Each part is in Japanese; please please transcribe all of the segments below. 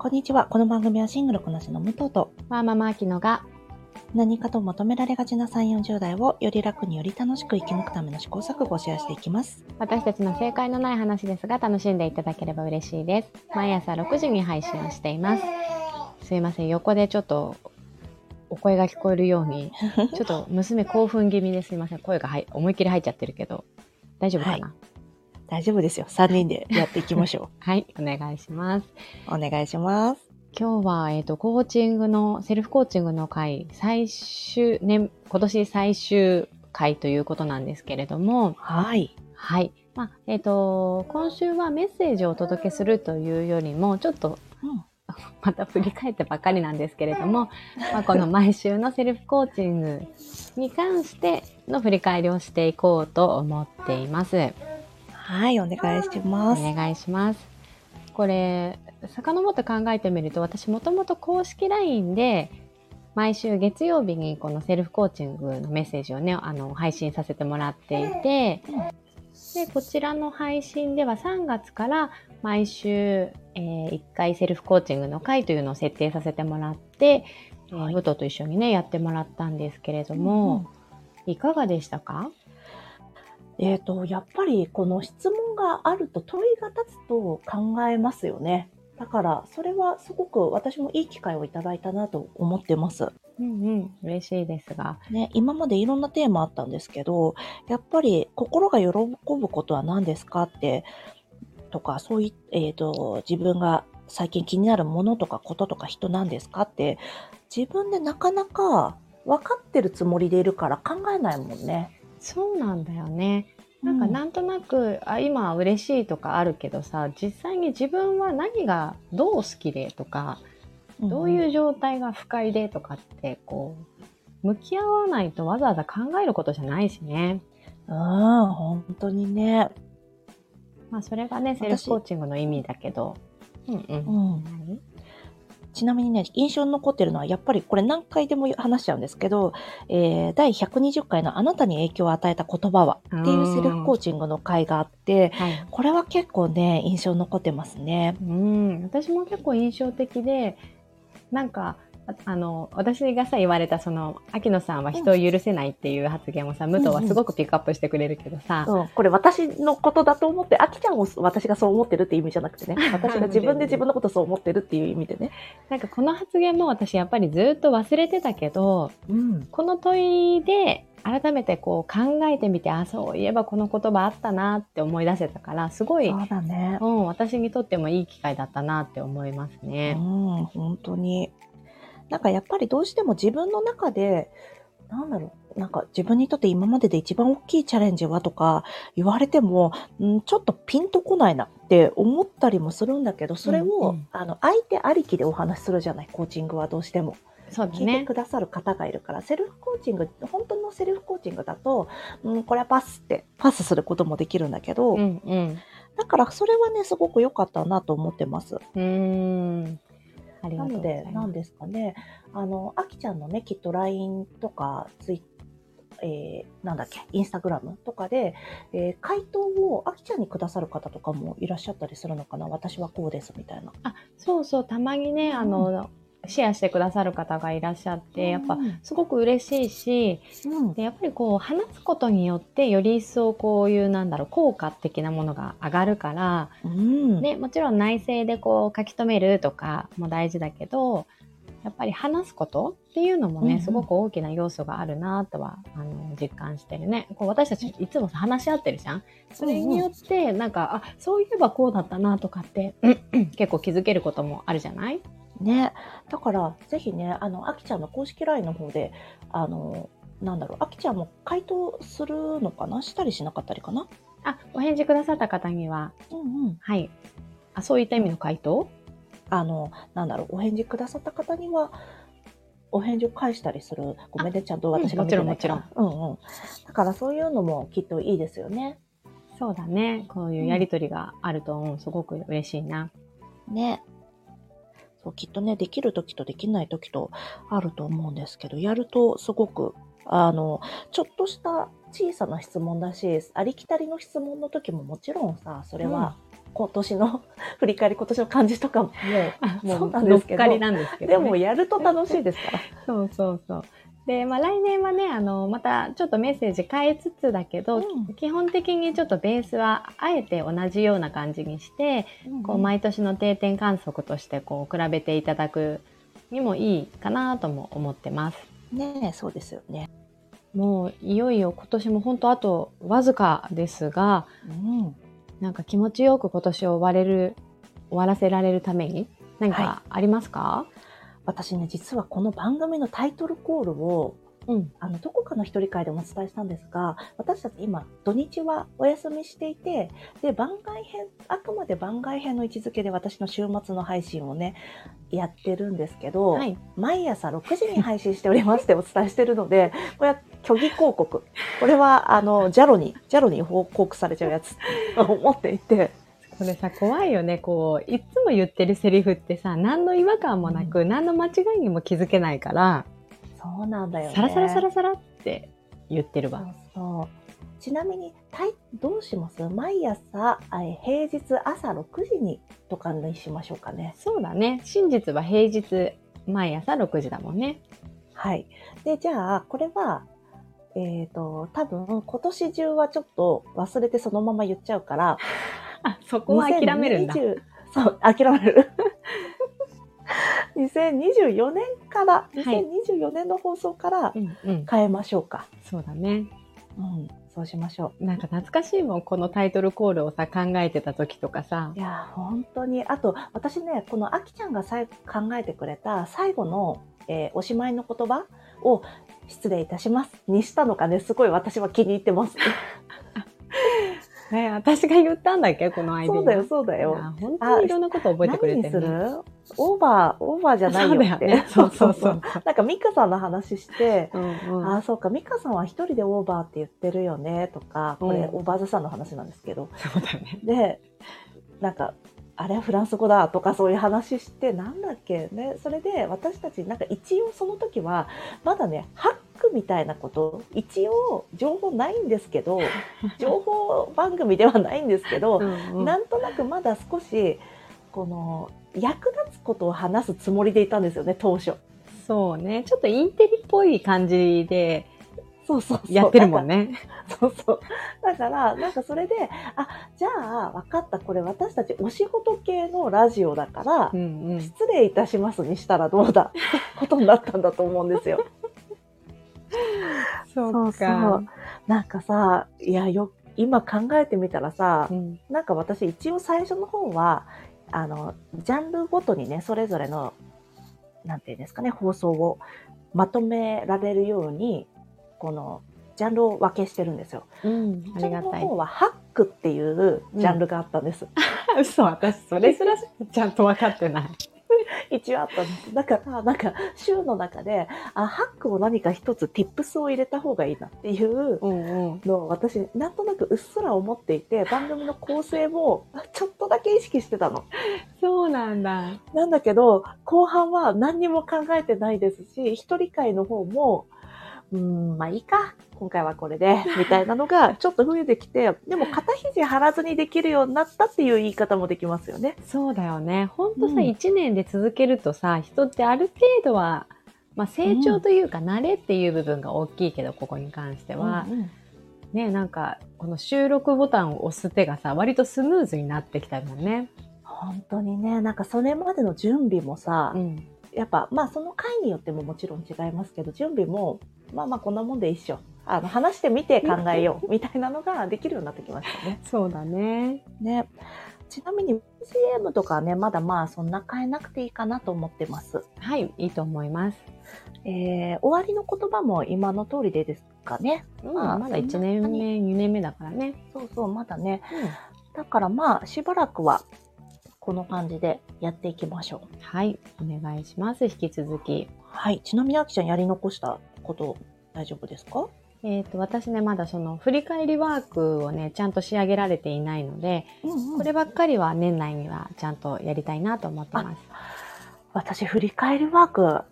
こんにちは。この番組はシングルこなしの武藤とワーママアキノが何かと求められがちな3、40代をより楽により楽しく生き抜くための試行錯誤をシェアしていきます。私たちの正解のない話ですが楽しんでいただければ嬉しいです。毎朝6時に配信をしています。すいません、横でちょっとお声が聞こえるように、ちょっと娘興奮気味ですいません。声が入思いっきり入っちゃってるけど、大丈夫かな？大丈夫ですよ。3人でやっていきましょ はい、お願いします。う。お願いします。今日は、えっ、と、コーチングの、セルフコーチングの回、最終、年、今年最終回ということなんですけれども、はい。はい。まあ、えっ、と、今週はメッセージをお届けするというよりも、ちょっと、うん。また振り返ってばかりなんですけれども、まあ、この毎週のセルフコーチングに関しての振り返りをしていこうと思っています。はい、お願いしおます。願いします。これ、遡って考えてみると、私もともと公式 LINE で、毎週月曜日にこのセルフコーチングのメッセージをね、あの、配信させてもらっていて、で、こちらの配信では3月から毎週、えー1回セルフコーチングの回というのを設定させてもらって、えーはい武藤と一緒にね、やってもらったんですけれども、いかがでしたか？えっ、と、やっぱりこの質問があると問いが立つと考えますよね。だから、それはすごく私もいい機会をいただいたなと思ってます。うんうん、嬉しいですが。ね、今までいろんなテーマあったんですけど、やっぱり心が喜ぶことは何ですかって、とか、そういえっ、と、自分が最近気になるものとかこととか人なんですかって、自分でなかなか分かってるつもりでいるから考えないもんね。そうなんだよね。なんかうんなんとなく、あ今は嬉しいとかあるけどさ実際に自分は何がどう好きでとか、どういう状態が不快でとかってこう向き合わないとわざわざ考えることじゃないしね。うん、本当にね。まあそれがねセルフコーチングの意味だけど。うんうん。うん何？ちなみにね、印象に残ってるのは、やっぱりこれ何回でも話しちゃうんですけど、えー第120回のあなたに影響を与えた言葉はっていうセルフコーチングの回があって、はい。これは結構ね、印象に残ってますね。うん、私も結構印象的で、なんか、ああの、私がさ、言われた、その、秋野さんは人を許せないっていう発言をさ、武藤はすごくピックアップしてくれるけどさ、うん、これ私のことだと思って、あきちゃんを私がそう思ってるっていう意味じゃなくてね、私が自分で自分のことそう思ってるっていう意味でね。なんかこの発言も私やっぱりずっと忘れてたけど、うん。この問いで改めてこう考えてみて、あ、そういえばこの言葉あったなって思い出せたから、すごい、そうだねう。ん、私にとってもいい機会だったなって思いますうね。ん、本当に。なんかやっぱりどうしても自分の中で、なんだろう、なんか自分にとって今までで一番大きいチャレンジはとか言われても、んちょっとピンとこないなって思ったりもするんだけど、それを、うんうんあの、相手ありきでお話しするじゃない、コーチングはどうしても。そうだ聞いてねく。ださる方がいるから、セルフコーチング、本当のセルフコーチングだと、うん、これはパスって、パスすることもできるんだけど、うんうん。だからそれはね、すごく良かったなと思ってます。うーん。ありがなのとうございます。で、なんですかね、あの、あきちゃんのね、きっと LINE とか、ツイえー、なんだっけ、インスタグラムとかで、えー回答をあきちゃんにくださる方とかもいらっしゃったりするのかな私はこうです、みたいな。あ、そうそう、たまにね、あの、シェアしてくださる方がいらっしゃって、やっぱうんすごく嬉しいし、うん、でやっぱりこう話すことによってより一層こういうなんだろう効果的なものが上がるから、うん、ね、もちろん内政でこう書き留めるとかも大事だけどやっぱり話すことっていうのもね、うん。うんすごく大きな要素があるなとはあの実感してるね。こう私たちいつもさ話し合ってるじゃん。それによってなんか、あそういえばこうだったなとかって結構気づけることもあるじゃない？ね。だから、ぜひね、あの、あきちゃんの公式 LINE の方で、あの、なんだろう、あきちゃんも回答するのかな？したりしなかったりかな？あお返事くださった方にはうんうん。はいあそういった意味の回答？あの、なんだろう、お返事くださった方には、お返事を返したりする。ごめんね、ちゃんと私が見てないから。うんうん。だからそういうのもきっといいですよね。そうだね。こういうやりとりがあると、うん、すごく嬉しいな。ね。そう、きっとね、できる時とできない時とあると思うんですけど、やるとすごく、あの、ちょっとした小さな質問だし、ありきたりの質問の時ももちろんさ、それは今年の 振り返り、今年の感じとかも、もう、そうなんですけど。ですけど、ね、でもやると楽しいですから。そうそうそう。で、まあ来年はね、あの、またちょっとメッセージ変えつつだけど、うん基本的にちょっとベースはあえて同じような感じにして、こう毎年の定点観測としてこう比べていただくにもいいかなとも思ってます。ねえ、そうですよね。もういよいよ今年も本当あとわずかですが、うん。なんか気持ちよく今年を終われる、終わらせられるために何かありますか、私ね、実はこの番組のタイトルコールを、うん。あの、どこかの一人会でもお伝えしたんですが、私たち今、土日はお休みしていて、で、番外編、あくまで番外編の位置づけで私の週末の配信をね、やってるんですけど、はい。毎朝6時に配信しておりますって お伝えしてるので、これは虚偽広告。これは、あの、ジャロに、ジャロに報告されちゃうやつと思っていて、これさ、怖いよね。こう、いつも言ってるセリフってさ、何の違和感もなく、何の間違いにも気づけないから、そうなんだよね。サラサラサラサラって言ってるわ。そうそう。ちなみに、たいどうします？毎朝、平日朝6時にとかにしましょうかね。そうだね。真実は平日、毎朝6時だもんね。はい。で、じゃあ、これは、えっ、と、多分、今年中はちょっと忘れてそのまま言っちゃうから、あ、そこは諦めるんだ。2020そう、諦める。2024年から、い2024年の放送から。変えましょうか。そうだね。うん、そうしましょう。なんか懐かしいもん。このタイトルコールをさ、考えてた時とかさい。やー、本当に。あと、私ね、このあきちゃんがさい考えてくれた最後の、えーおしまいの言葉を失礼いたしますにしたのがね、すごい私は気に入ってます。ね、私が言ったんだっけ？このアイデア。そうだよ、そうだよ。本当にいろんなこと覚えてくれて何にする、ね。るオーバー、オーバーじゃないよって。ね。そうそうそう。なんかミカさんの話して、うんうんああ、そうか、ミカさんは一人でオーバーって言ってるよね、とか、これ、うんオーバーズさんの話なんですけど。そうだね。で、なんか、あれはフランス語だとかそういう話して、なんだっけ？ね、それで私たちなんか一応その時は、まだね、ハックみたいなこと、一応情報ないんですけど、情報番組ではないんですけど、うんうんなんとなくまだ少し、この、役立つことを話すつもりでいたんですよね、当初。そうね。ちょっとインテリっぽい感じでそうそう。やってるもんね。そうそう。だから、なんかそれで、あ、じゃあ、分かった。これ私たちお仕事系のラジオだから、うんうん。失礼いたしますにしたらどうだことになったんだと思うんですよ。そそうそう。なんかさ、いや、よ、今考えてみたらさう、ん。なんか私一応最初の方は、あの、ジャンルごとにね、それぞれの、なんていうんですかね、放送をまとめられるように、この、ジャンルを分けしてるんですよ。うん。ありがたいの。方はハックっていうジャンルがあったんです。嘘、私、それすらちゃんと分かってない。一応あったんです。だから、なんか、週の中で、あ、ハックを何か一つ、tips を入れた方がいいなっていう。のを私、なんとなくうっすら思っていて、番組の構成もちょっとだけ意識してたの。そうなんだ。なんだけど、後半は何にも考えてないですし、一人会の方も、うーん、まあいいか。今回はこれで、みたいなのがちょっと増えてきて、でも肩肘張らずにできるようになったっていう言い方もできますよね。そうだよね。ほんとさ、うん一年で続けるとさ、人ってある程度は、まあ成長というか慣れっていう部分が大きいけど、ここに関しては、うんうんね、なんか、この収録ボタンを押す手がさ、割とスムーズになってきたもんね。本当にね、なんかそれまでの準備もさ、うん。やっぱ、まあその回によってももちろん違いますけど、準備も、まあまあこんなもんで一緒。あの、話してみて考えよう、みたいなのができるようになってきましたね。そうだね。ね。ちなみに BGM とかはね、まだまあそんな変えなくていいかなと思ってます。はい、いいと思います。えー、終わりの言葉も今の通りでですかね。うん、まあまだ1年目、2年目だからね。そうそう、まだね。うん。だからまあしばらくはこの感じでやっていきましょう。はい、お願いします。引き続き。はい。ちなみにあきちゃんやり残したこと大丈夫ですか？えっ、と、私ね、まだその振り返りワークをね、ちゃんと仕上げられていないので、うん、こればっかりは年内にはちゃんとやりたいなと思ってます。私、振り返りワーク、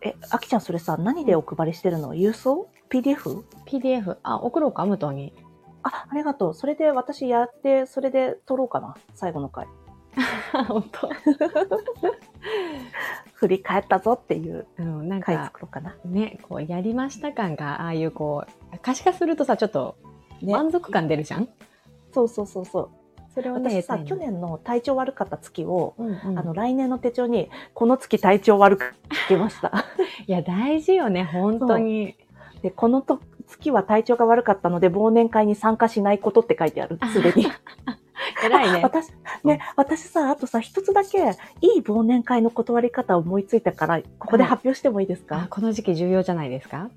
え、あきちゃんそれさ、何でお配りしてるの？郵送 ?PDF? PDF、あ、送ろうか、武藤に。あ、ありがとう。それで私やって、それで撮ろうかな。最後の回。本当 振り返ったぞっていううん、なん回か、作ろうかな。ね、こう、やりました感が、ああいうこう、可視化するとさ、ちょっとね。満足感出るじゃん、そうそうそうそう。それをね、私さ、去年の体調悪かった月を、うんうんあの、来年の手帳に、この月体調悪く書きました。いや、大事よね、本当に。で、このと月は体調が悪かったので、忘年会に参加しないことって書いてある。すでに。偉いね。私、ね、私さ、あとさ、一つだけ、いい忘年会の断り方を思いついたから、ここで発表してもいいですか、あこの時期重要じゃないですか？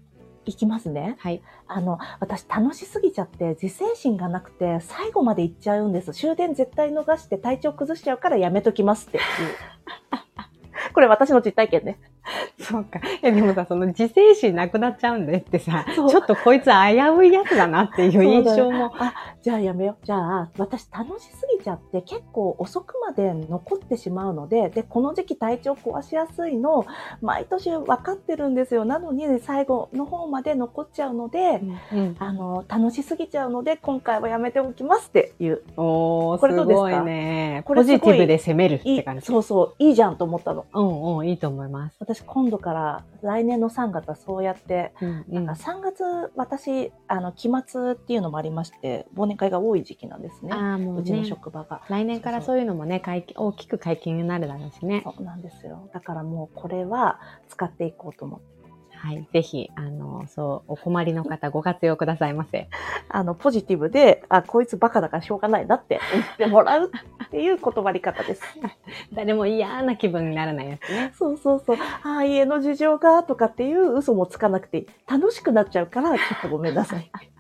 いきますね。はい。あの、私楽しすぎちゃって、自制心がなくて、最後まで行っちゃうんです。終電絶対逃して体調崩しちゃうからやめときますっていう。これ私の実体験ね。そうか。え、でもさ、その自制心なくなっちゃうんでってさ、ちょっとこいつ危ういやつだなっていう印象も。あ、じゃあやめよう。じゃあ、私楽しすぎちゃって結構遅くまで残ってしまうので、で、この時期体調壊しやすいの、毎年分かってるんですよ。なのに最後の方まで残っちゃうので、うん、あの、楽しすぎちゃうので、今回はやめておきますっていう。おー、これどうですか？すごいね。ポジティブで攻めるって感じ。そうそう、いいじゃんと思ったの。うんうん、いいと思います。私今度から来年の3月はそうやって、うんうなんか3月私、あの、期末っていうのもありまして、忘年会が多い時期なんですね。ううちのね。職場が。来年からそういうのもね、解禁大きく解禁になるだろうしね。そうなんですよ。だからもうこれは使っていこうと思って。はい。ぜひ、あの、そう、お困りの方ご活用くださいませ。あの、ポジティブで、あ、こいつバカだからしょうがないなって思ってもらうっていう断り方です。誰も嫌な気分にならないやつね。そうそうそう。ああ、家の事情がとかっていう嘘もつかなくて。楽しくなっちゃうから、ちょっとごめんなさい。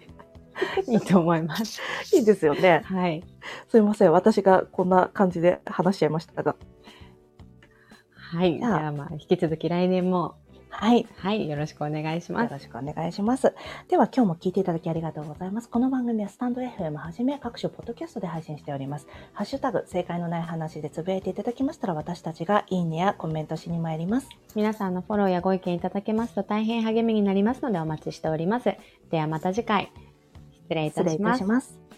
いいと思います。いいですよね。はい。すいません。私がこんな感じで話しちゃいましたが。はい。じじゃあまあ、引き続き来年も、はい。はい、よろしくお願いします。よろしくお願いします。では今日も聞いていただきありがとうございます。この番組はスタンド FM はじめ各種ポッドキャストで配信しております。ハッシュタグ、正解のない話でつぶやいていただきましたら私たちがいいねやコメントしに参ります。皆さんのフォローやご意見いただけますと大変励みになりますのでお待ちしております。ではまた次回、失失礼いたし。ます。